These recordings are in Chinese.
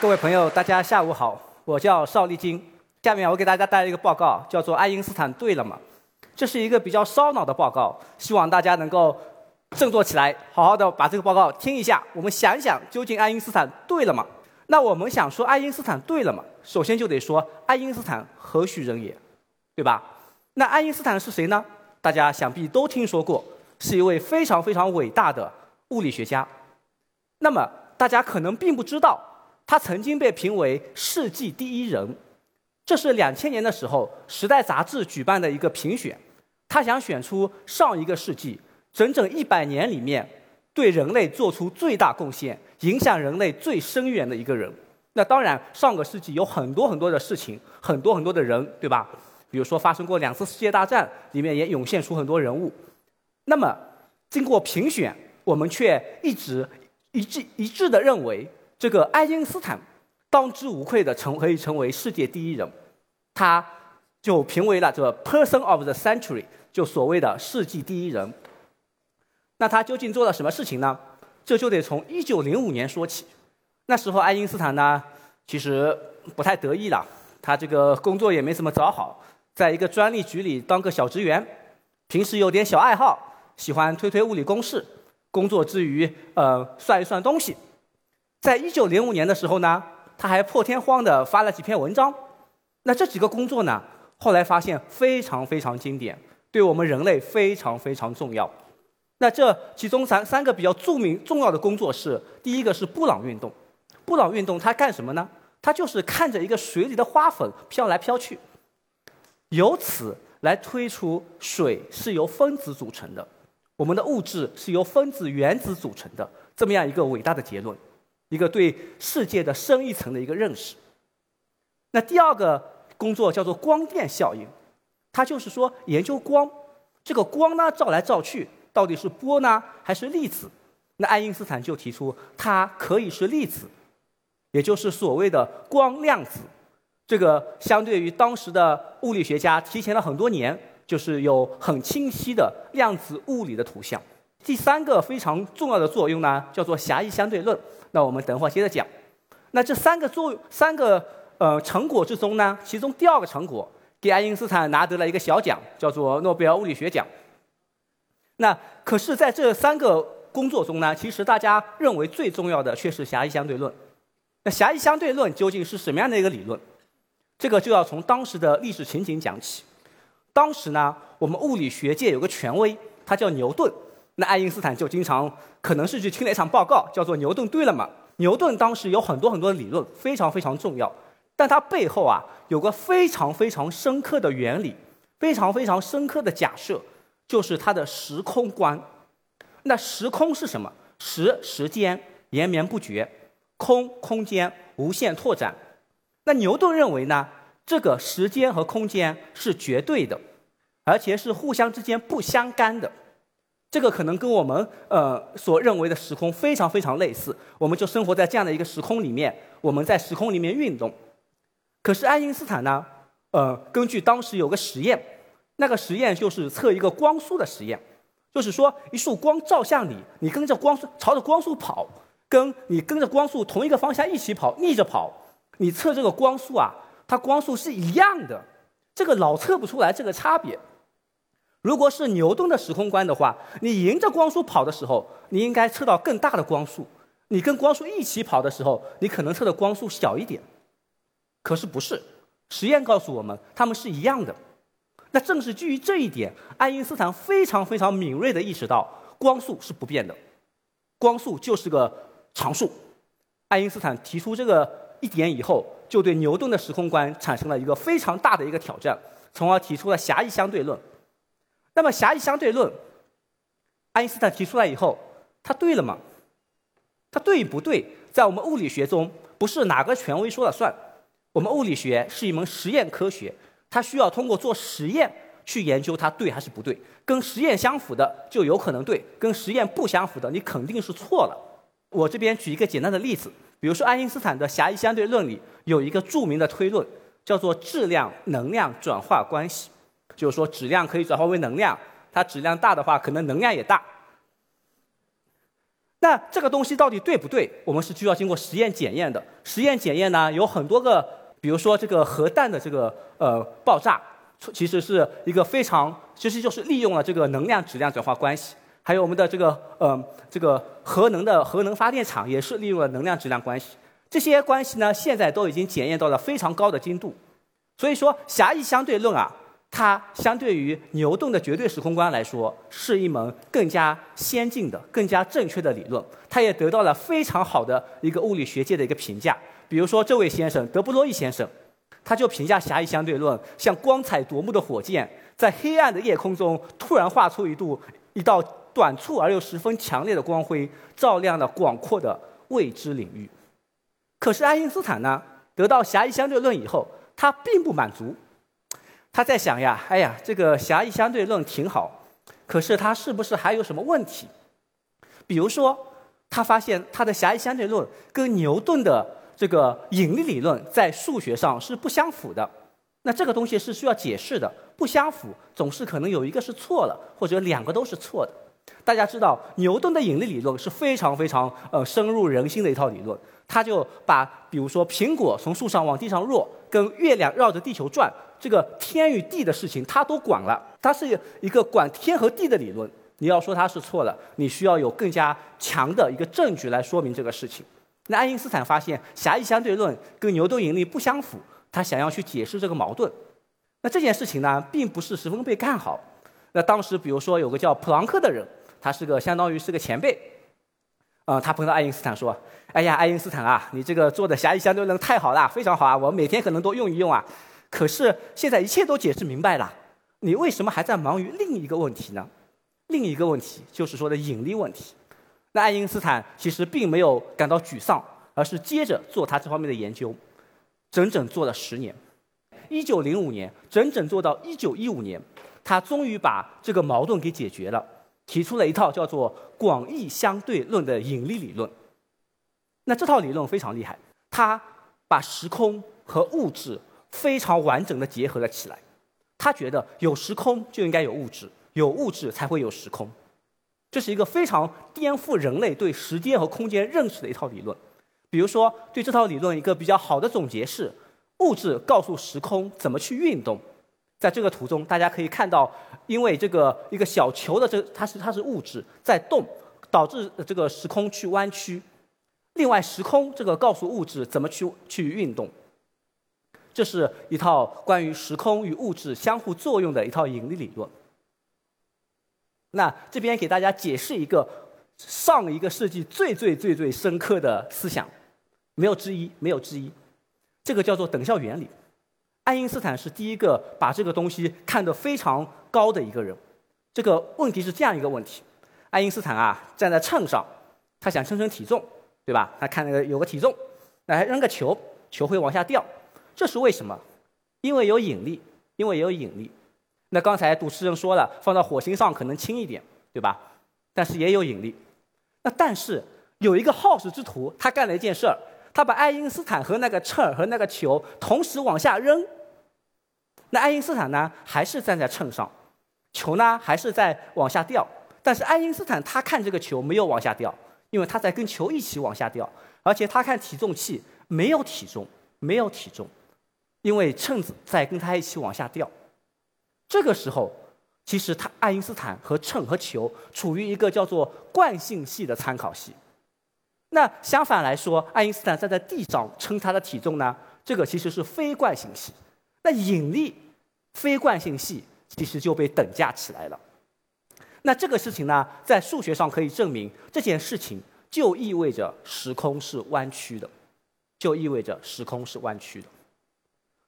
各位朋友，大家下午好，我叫邵立金。下面我给大家带来一个报告，叫做《爱因斯坦对了吗》。这是一个比较烧脑的报告，希望大家能够振作起来，好好的把这个报告听一下。我们想一想，究竟爱因斯坦对了吗？那我们想说爱因斯坦对了吗？首先就得说爱因斯坦何许人也，对吧？那爱因斯坦是谁呢？大家想必都听说过，是一位非常非常伟大的物理学家。那么大家可能并不知道，他曾经被评为世纪第一人。这是两千年的时候，《时代》杂志举办的一个评选，他想选出上一个世纪整整一百年里面对人类做出最大贡献、影响人类最深远的一个人。那当然，上个世纪有很多很多的事情，很多很多的人，对吧？比如说发生过两次世界大战，里面也涌现出很多人物。那么，经过评选，我们却一直一致一致的认为，这个爱因斯坦。当之无愧的成可以成为世界第一人，他就评为了这个 Person of the Century，就所谓的世纪第一人。那他究竟做了什么事情呢？这就得从一九零五年说起。那时候爱因斯坦呢，其实不太得意了，他这个工作也没怎么找好，在一个专利局里当个小职员，平时有点小爱好，喜欢推推物理公式，工作之余呃算一算东西。在一九零五年的时候呢。他还破天荒的发了几篇文章，那这几个工作呢？后来发现非常非常经典，对我们人类非常非常重要。那这其中三三个比较著名重要的工作是：第一个是布朗运动。布朗运动它干什么呢？它就是看着一个水里的花粉飘来飘去，由此来推出水是由分子组成的，我们的物质是由分子原子组成的，这么样一个伟大的结论。一个对世界的深一层的一个认识。那第二个工作叫做光电效应，它就是说研究光，这个光呢照来照去，到底是波呢还是粒子？那爱因斯坦就提出它可以是粒子，也就是所谓的光量子。这个相对于当时的物理学家提前了很多年，就是有很清晰的量子物理的图像。第三个非常重要的作用呢，叫做狭义相对论。那我们等会儿接着讲。那这三个作用、三个呃成果之中呢，其中第二个成果给爱因斯坦拿得了一个小奖，叫做诺贝尔物理学奖。那可是在这三个工作中呢，其实大家认为最重要的却是狭义相对论。那狭义相对论究竟是什么样的一个理论？这个就要从当时的历史情景讲起。当时呢，我们物理学界有个权威，他叫牛顿。那爱因斯坦就经常可能是去听了一场报告，叫做牛顿对了嘛？牛顿当时有很多很多的理论，非常非常重要，但他背后啊有个非常非常深刻的原理，非常非常深刻的假设，就是他的时空观。那时空是什么？时时间延绵不绝，空空间无限拓展。那牛顿认为呢，这个时间和空间是绝对的，而且是互相之间不相干的。这个可能跟我们呃所认为的时空非常非常类似，我们就生活在这样的一个时空里面，我们在时空里面运动。可是爱因斯坦呢，呃，根据当时有个实验，那个实验就是测一个光速的实验，就是说一束光照向你，你跟着光速朝着光速跑，跟你跟着光速同一个方向一起跑，逆着跑，你测这个光速啊，它光速是一样的，这个老测不出来这个差别。如果是牛顿的时空观的话，你迎着光速跑的时候，你应该测到更大的光速；你跟光速一起跑的时候，你可能测的光速小一点。可是不是，实验告诉我们，它们是一样的。那正是基于这一点，爱因斯坦非常非常敏锐地意识到，光速是不变的，光速就是个常数。爱因斯坦提出这个一点以后，就对牛顿的时空观产生了一个非常大的一个挑战，从而提出了狭义相对论。那么狭义相对论，爱因斯坦提出来以后，他对了吗？他对不对？在我们物理学中，不是哪个权威说了算。我们物理学是一门实验科学，它需要通过做实验去研究它对还是不对。跟实验相符的就有可能对，跟实验不相符的你肯定是错了。我这边举一个简单的例子，比如说爱因斯坦的狭义相对论里有一个著名的推论，叫做质量能量转化关系。就是说，质量可以转化为能量，它质量大的话，可能能量也大。那这个东西到底对不对？我们是需要经过实验检验的。实验检验呢，有很多个，比如说这个核弹的这个呃爆炸，其实是一个非常，其实就是利用了这个能量质量转化关系。还有我们的这个呃这个核能的核能发电厂，也是利用了能量质量关系。这些关系呢，现在都已经检验到了非常高的精度。所以说，狭义相对论啊。它相对于牛顿的绝对时空观来说，是一门更加先进的、更加正确的理论。它也得到了非常好的一个物理学界的一个评价。比如说，这位先生德布罗意先生，他就评价狭义相对论像光彩夺目的火箭，在黑暗的夜空中突然画出一度一道短促而又十分强烈的光辉，照亮了广阔的未知领域。可是爱因斯坦呢，得到狭义相对论以后，他并不满足。他在想呀，哎呀，这个狭义相对论挺好，可是它是不是还有什么问题？比如说，他发现他的狭义相对论跟牛顿的这个引力理论在数学上是不相符的。那这个东西是需要解释的，不相符总是可能有一个是错了，或者两个都是错的。大家知道，牛顿的引力理论是非常非常呃深入人心的一套理论。他就把比如说苹果从树上往地上落，跟月亮绕着地球转。这个天与地的事情，他都管了。它是一个管天和地的理论。你要说它是错了，你需要有更加强的一个证据来说明这个事情。那爱因斯坦发现狭义相对论跟牛顿引力不相符，他想要去解释这个矛盾。那这件事情呢，并不是十分被看好。那当时，比如说有个叫普朗克的人，他是个相当于是个前辈，啊，他碰到爱因斯坦说：“哎呀，爱因斯坦啊，你这个做的狭义相对论太好了，非常好啊，我每天可能都用一用啊。”可是现在一切都解释明白了，你为什么还在忙于另一个问题呢？另一个问题就是说的引力问题。那爱因斯坦其实并没有感到沮丧，而是接着做他这方面的研究，整整做了十年。一九零五年，整整做到一九一五年，他终于把这个矛盾给解决了，提出了一套叫做广义相对论的引力理论。那这套理论非常厉害，他把时空和物质。非常完整的结合了起来。他觉得有时空就应该有物质，有物质才会有时空。这是一个非常颠覆人类对时间和空间认识的一套理论。比如说，对这套理论一个比较好的总结是：物质告诉时空怎么去运动。在这个图中，大家可以看到，因为这个一个小球的这它是它是物质在动，导致这个时空去弯曲。另外，时空这个告诉物质怎么去去运动。这是一套关于时空与物质相互作用的一套引力理论。那这边给大家解释一个上一个世纪最最最最深刻的思想，没有之一，没有之一。这个叫做等效原理。爱因斯坦是第一个把这个东西看得非常高的一个人。这个问题是这样一个问题：爱因斯坦啊，站在秤上，他想称称体重，对吧？他看那个有个体重，来扔个球，球会往下掉。这是为什么？因为有引力，因为有引力。那刚才主持人说了，放到火星上可能轻一点，对吧？但是也有引力。那但是有一个好事之徒，他干了一件事儿，他把爱因斯坦和那个秤和那个球同时往下扔。那爱因斯坦呢，还是站在秤上，球呢还是在往下掉。但是爱因斯坦他看这个球没有往下掉，因为他在跟球一起往下掉，而且他看体重器没有体重，没有体重。因为秤子在跟他一起往下掉，这个时候，其实他爱因斯坦和秤和球处于一个叫做惯性系的参考系。那相反来说，爱因斯坦站在地上称他的体重呢，这个其实是非惯性系。那引力非惯性系其实就被等价起来了。那这个事情呢，在数学上可以证明，这件事情就意味着时空是弯曲的，就意味着时空是弯曲的。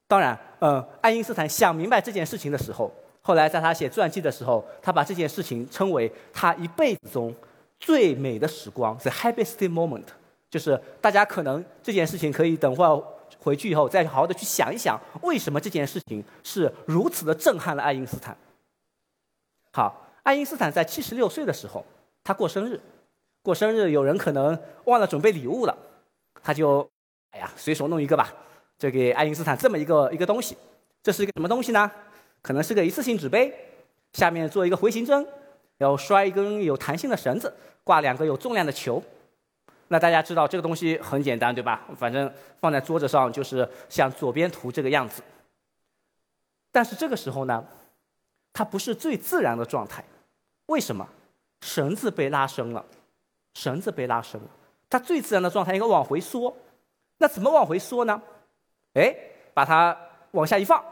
当然，呃，爱因斯坦想明白这件事情的时候，后来在他写传记的时候，他把这件事情称为他一辈子中最美的时光，the happiest moment。就是大家可能这件事情可以等会儿回去以后再好好的去想一想，为什么这件事情是如此的震撼了爱因斯坦。好，爱因斯坦在七十六岁的时候，他过生日，过生日有人可能忘了准备礼物了，他就，哎呀，随手弄一个吧。就给爱因斯坦这么一个一个东西，这是一个什么东西呢？可能是个一次性纸杯，下面做一个回形针，然后拴一根有弹性的绳子，挂两个有重量的球。那大家知道这个东西很简单，对吧？反正放在桌子上就是像左边图这个样子。但是这个时候呢，它不是最自然的状态，为什么？绳子被拉伸了，绳子被拉伸了，它最自然的状态应该往回缩。那怎么往回缩呢？哎，把它往下一放，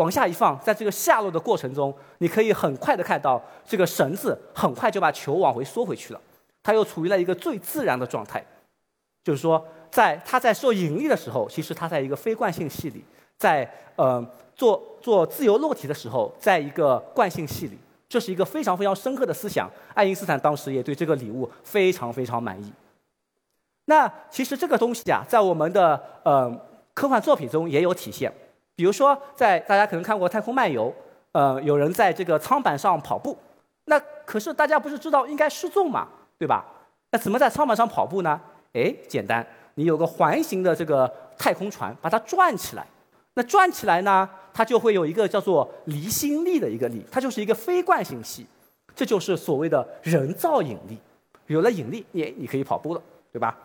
往下一放，在这个下落的过程中，你可以很快的看到这个绳子很快就把球往回缩回去了。它又处于了一个最自然的状态，就是说，在它在受引力的时候，其实它在一个非惯性系里；在呃做做自由落体的时候，在一个惯性系里。这是一个非常非常深刻的思想。爱因斯坦当时也对这个礼物非常非常满意。那其实这个东西啊，在我们的呃科幻作品中也有体现。比如说，在大家可能看过《太空漫游》，呃，有人在这个舱板上跑步。那可是大家不是知道应该失重嘛？对吧？那怎么在舱板上跑步呢？哎，简单，你有个环形的这个太空船，把它转起来。那转起来呢，它就会有一个叫做离心力的一个力，它就是一个非惯性系，这就是所谓的人造引力。有了引力，你你可以跑步了，对吧？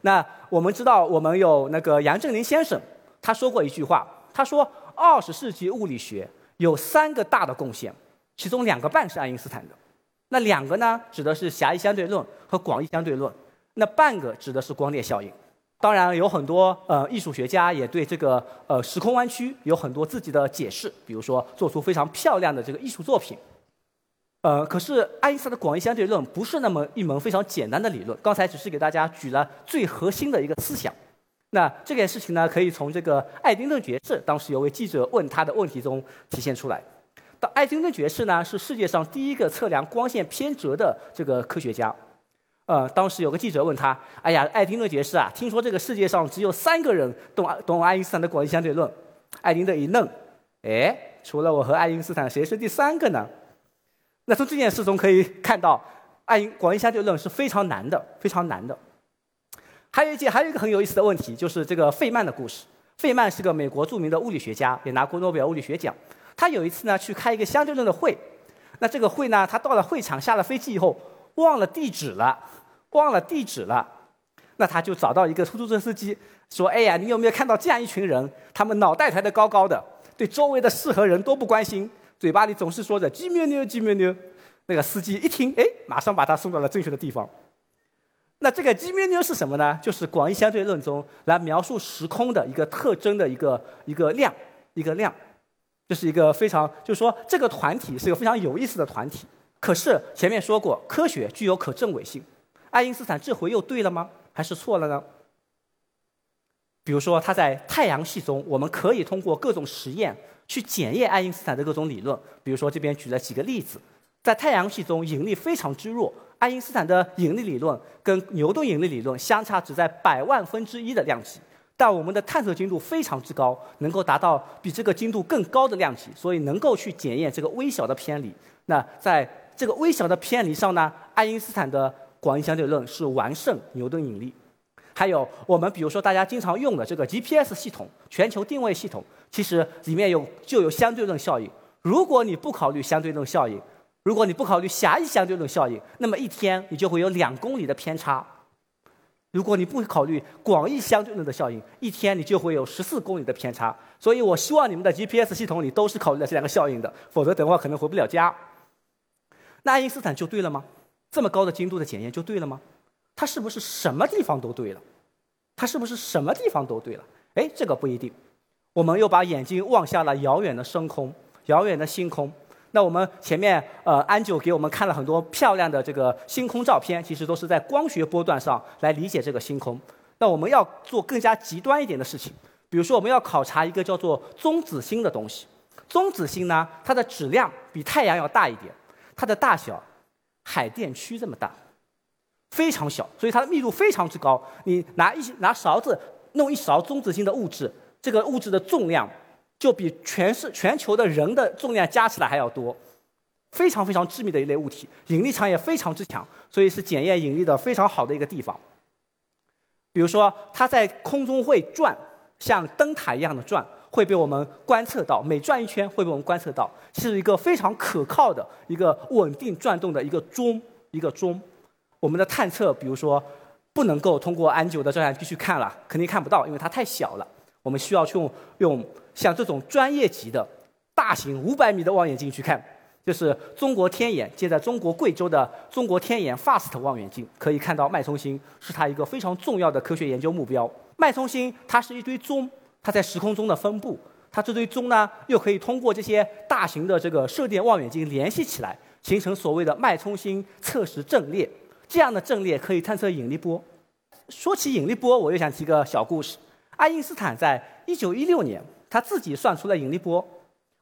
那我们知道，我们有那个杨振宁先生，他说过一句话，他说二十世纪物理学有三个大的贡献，其中两个半是爱因斯坦的。那两个呢，指的是狭义相对论和广义相对论。那半个指的是光列效应。当然，有很多呃艺术学家也对这个呃时空弯曲有很多自己的解释，比如说做出非常漂亮的这个艺术作品。呃，可是爱因斯坦的广义相对论不是那么一门非常简单的理论。刚才只是给大家举了最核心的一个思想。那这件事情呢，可以从这个爱丁顿爵士当时有位记者问他的问题中体现出来。到爱丁顿爵士呢是世界上第一个测量光线偏折的这个科学家。呃，当时有个记者问他：“哎呀，爱丁顿爵士啊，听说这个世界上只有三个人懂懂爱因斯坦的广义相对论。”爱丁顿一愣：“哎，除了我和爱因斯坦，谁是第三个呢？”那从这件事中可以看到，爱因广义相对论是非常难的，非常难的。还有一件，还有一个很有意思的问题，就是这个费曼的故事。费曼是个美国著名的物理学家，也拿过诺贝尔物理学奖。他有一次呢去开一个相对论的会，那这个会呢，他到了会场下了飞机以后忘了地址了，忘了地址了，那他就找到一个出租车司机说：“哎呀，你有没有看到这样一群人？他们脑袋抬得高高的，对周围的事和人都不关心，嘴巴里总是说着‘鸡咩妞，鸡咩妞’。”那个司机一听，哎，马上把他送到了正确的地方。那这个“鸡咩妞”是什么呢？就是广义相对论中来描述时空的一个特征的一个一个量，一个量。这是一个非常，就是说，这个团体是一个非常有意思的团体。可是前面说过，科学具有可证伪性。爱因斯坦这回又对了吗？还是错了呢？比如说，他在太阳系中，我们可以通过各种实验去检验爱因斯坦的各种理论。比如说，这边举了几个例子，在太阳系中，引力非常之弱，爱因斯坦的引力理论跟牛顿引力理论相差只在百万分之一的量级。但我们的探测精度非常之高，能够达到比这个精度更高的量级，所以能够去检验这个微小的偏离。那在这个微小的偏离上呢，爱因斯坦的广义相对论是完胜牛顿引力。还有我们比如说大家经常用的这个 GPS 系统、全球定位系统，其实里面有就有相对论效应。如果你不考虑相对论效应，如果你不考虑狭义相对论效应，那么一天你就会有两公里的偏差。如果你不考虑广义相对论的效应，一天你就会有十四公里的偏差。所以我希望你们的 GPS 系统里都是考虑了这两个效应的，否则等会儿可能回不了家。那爱因斯坦就对了吗？这么高的精度的检验就对了吗？他是不是什么地方都对了？他是不是什么地方都对了？哎，这个不一定。我们又把眼睛望向了遥远的深空，遥远的星空。那我们前面呃，安九给我们看了很多漂亮的这个星空照片，其实都是在光学波段上来理解这个星空。那我们要做更加极端一点的事情，比如说我们要考察一个叫做中子星的东西。中子星呢，它的质量比太阳要大一点，它的大小海淀区这么大，非常小，所以它的密度非常之高。你拿一拿勺子弄一勺中子星的物质，这个物质的重量。就比全是全球的人的重量加起来还要多，非常非常致密的一类物体，引力场也非常之强，所以是检验引力的非常好的一个地方。比如说，它在空中会转，像灯塔一样的转，会被我们观测到，每转一圈会被我们观测到，是一个非常可靠的一个稳定转动的一个钟，一个钟。我们的探测，比如说，不能够通过安九的照相机去看了，肯定看不到，因为它太小了。我们需要去用用像这种专业级的大型五百米的望远镜去看，就是中国天眼建在中国贵州的中国天眼 FAST 望远镜，可以看到脉冲星，是它一个非常重要的科学研究目标。脉冲星它是一堆钟，它在时空中的分布，它这堆钟呢又可以通过这些大型的这个射电望远镜联系起来，形成所谓的脉冲星测时阵列。这样的阵列可以探测引力波。说起引力波，我又想提个小故事。爱因斯坦在1916年他自己算出了引力波，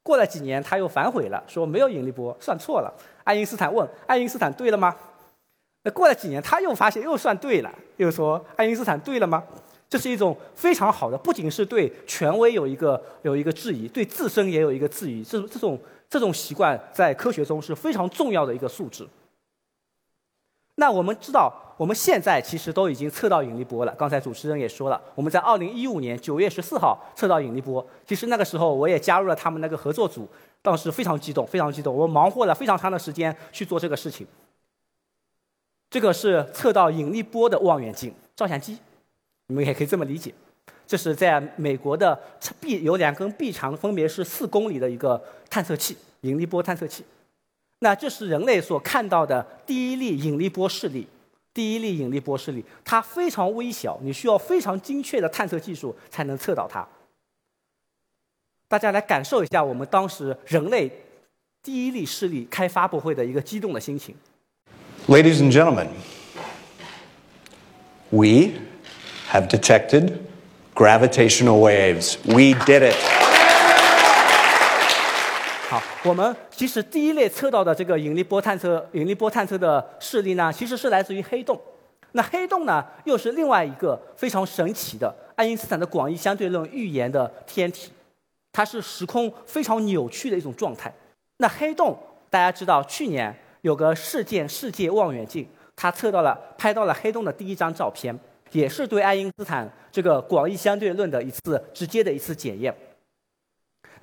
过了几年他又反悔了，说没有引力波，算错了。爱因斯坦问：“爱因斯坦对了吗？”那过了几年他又发现又算对了，又说：“爱因斯坦对了吗？”这是一种非常好的，不仅是对权威有一个有一个质疑，对自身也有一个质疑。这这种这种习惯在科学中是非常重要的一个素质。那我们知道，我们现在其实都已经测到引力波了。刚才主持人也说了，我们在2015年9月14号测到引力波。其实那个时候我也加入了他们那个合作组，当时非常激动，非常激动。我忙活了非常长的时间去做这个事情。这个是测到引力波的望远镜照相机。你们也可以这么理解，这是在美国的臂有两根臂长分别是四公里的一个探测器，引力波探测器。那这是人类所看到的第一例引力波势力，第一例引力波势力，它非常微小，你需要非常精确的探测技术才能测到它。大家来感受一下我们当时人类第一例势力开发布会的一个激动的心情。Ladies and gentlemen, we. have detected gravitational waves. We did it. 好，我们其实第一类测到的这个引力波探测、引力波探测的视力呢，其实是来自于黑洞。那黑洞呢，又是另外一个非常神奇的爱因斯坦的广义相对论预言的天体，它是时空非常扭曲的一种状态。那黑洞，大家知道，去年有个事件世界望远镜，它测到了、拍到了黑洞的第一张照片。也是对爱因斯坦这个广义相对论的一次直接的一次检验。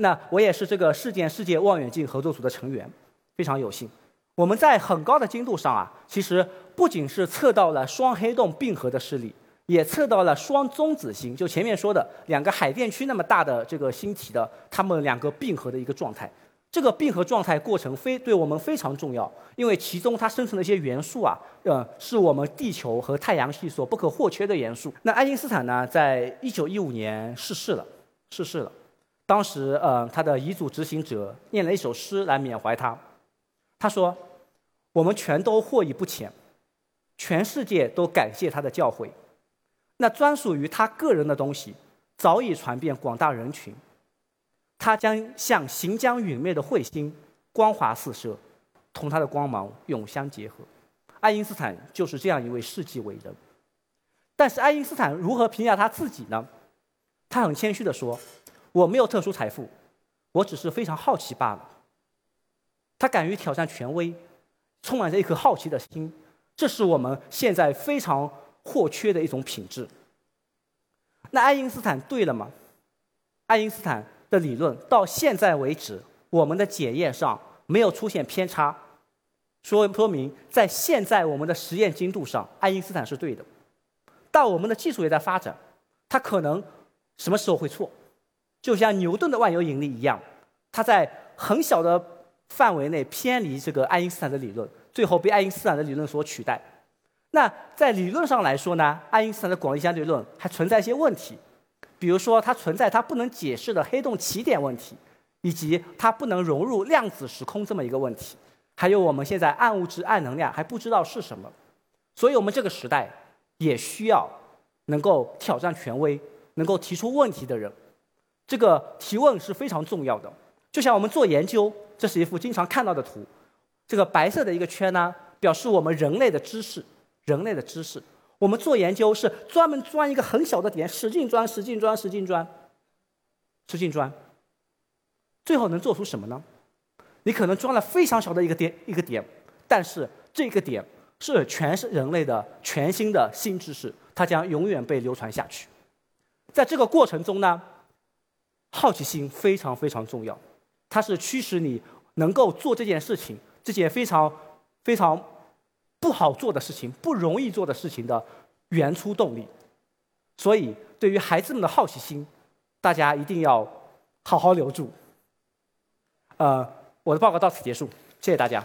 那我也是这个事件世界望远镜合作组的成员，非常有幸。我们在很高的精度上啊，其实不仅是测到了双黑洞并合的视力，也测到了双中子星，就前面说的两个海淀区那么大的这个星体的它们两个并合的一个状态。这个并合状态过程非对我们非常重要，因为其中它生成的一些元素啊，呃，是我们地球和太阳系所不可或缺的元素。那爱因斯坦呢，在一九一五年逝世了，逝世了。当时，呃，他的遗嘱执行者念了一首诗来缅怀他。他说：“我们全都获益不浅，全世界都感谢他的教诲。那专属于他个人的东西，早已传遍广大人群。”他将像行将陨灭的彗星，光华四射，同他的光芒永相结合。爱因斯坦就是这样一位世纪伟人。但是爱因斯坦如何评价他自己呢？他很谦虚地说：“我没有特殊财富，我只是非常好奇罢了。”他敢于挑战权威，充满着一颗好奇的心，这是我们现在非常或缺的一种品质。那爱因斯坦对了吗？爱因斯坦。的理论到现在为止，我们的检验上没有出现偏差，说说明在现在我们的实验精度上，爱因斯坦是对的。但我们的技术也在发展，他可能什么时候会错？就像牛顿的万有引力一样，它在很小的范围内偏离这个爱因斯坦的理论，最后被爱因斯坦的理论所取代。那在理论上来说呢，爱因斯坦的广义相对论还存在一些问题。比如说，它存在它不能解释的黑洞起点问题，以及它不能融入量子时空这么一个问题，还有我们现在暗物质、暗能量还不知道是什么，所以我们这个时代也需要能够挑战权威、能够提出问题的人。这个提问是非常重要的。就像我们做研究，这是一幅经常看到的图，这个白色的一个圈呢，表示我们人类的知识，人类的知识。我们做研究是专门钻一个很小的点，使劲钻，使劲钻，使劲钻，使劲钻，最后能做出什么呢？你可能钻了非常小的一个点，一个点，但是这个点是全是人类的全新的新知识，它将永远被流传下去。在这个过程中呢，好奇心非常非常重要，它是驱使你能够做这件事情，这件非常非常不好做的事情、不容易做的事情的原初动力。所以，对于孩子们的好奇心，大家一定要好好留住。呃，我的报告到此结束，谢谢大家。